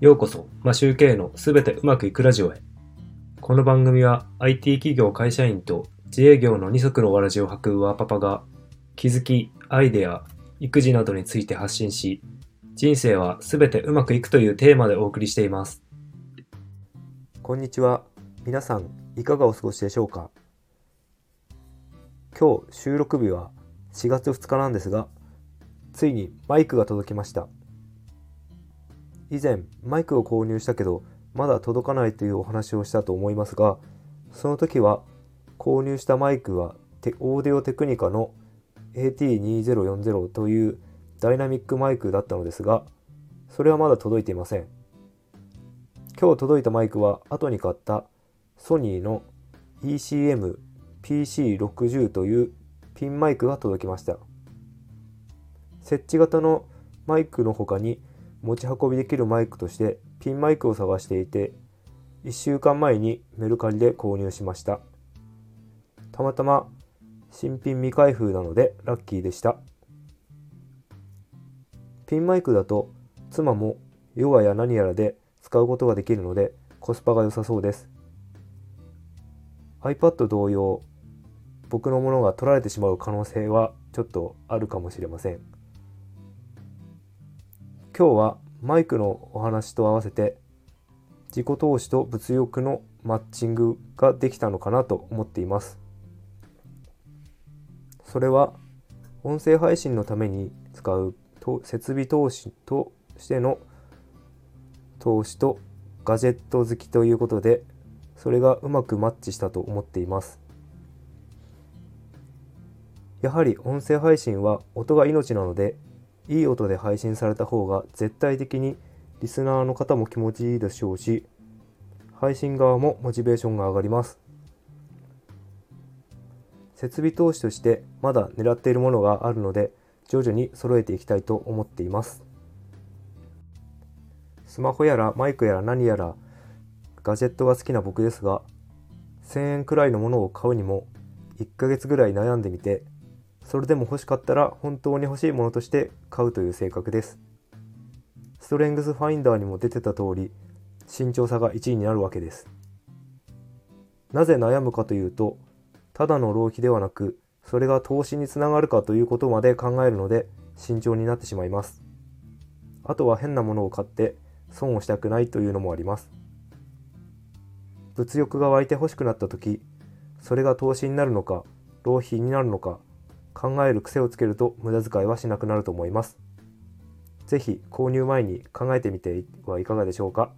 ようこそ、マシューケのすべてうまくいくラジオへ。この番組は IT 企業会社員と自営業の二足のわらじを履くワーパパが気づき、アイデア、育児などについて発信し、人生はすべてうまくいくというテーマでお送りしています。こんにちは。皆さん、いかがお過ごしでしょうか？今日収録日は4月2日なんですが、ついにマイクが届きました。以前、マイクを購入したけど、まだ届かないというお話をしたと思いますが、その時は購入したマイクはオーディオテクニカの AT2040 というダイナミックマイクだったのですが、それはまだ届いていません。今日届いたマイクは後に買ったソニーの ECM PC60 というピンマイクが届きました設置型のマイクの他に持ち運びできるマイクとしてピンマイクを探していて1週間前にメルカリで購入しました。たまたま新品未開封なのでラッキーでした。ピンマイクだと妻もヨガや何やらで使うことができるのでコスパが良さそうです。iPad 同様僕のものが取られてしまう可能性はちょっとあるかもしれません。今日はマイクのお話と合わせて自己投資と物欲のマッチングができたのかなと思っています。それは音声配信のために使う設備投資としての投資とガジェット好きということでそれがうまくマッチしたと思っています。やはり音声配信は音が命なのでいい音で配信された方が絶対的にリスナーの方も気持ちいいでしょうし配信側もモチベーションが上がります。設備投資としてまだ狙っているものがあるので徐々に揃えていきたいと思っています。スマホやらマイクやら何やらガジェットが好きな僕ですが1000円くらいのものを買うにも1ヶ月ぐらい悩んでみてそれでも欲しかったら本当に欲しいものとして買うという性格です。ストレングスファインダーにも出てた通り慎重さが1位になるわけです。なぜ悩むかというとただの浪費ではなくそれが投資につながるかということまで考えるので慎重になってしまいます。あとは変なものを買って損をしたくないというのもあります。物欲が湧いて欲しくなった時それが投資になるのか浪費になるのか考える癖をつけると無駄遣いはしなくなると思います。是非購入前に考えてみてはいかがでしょうか？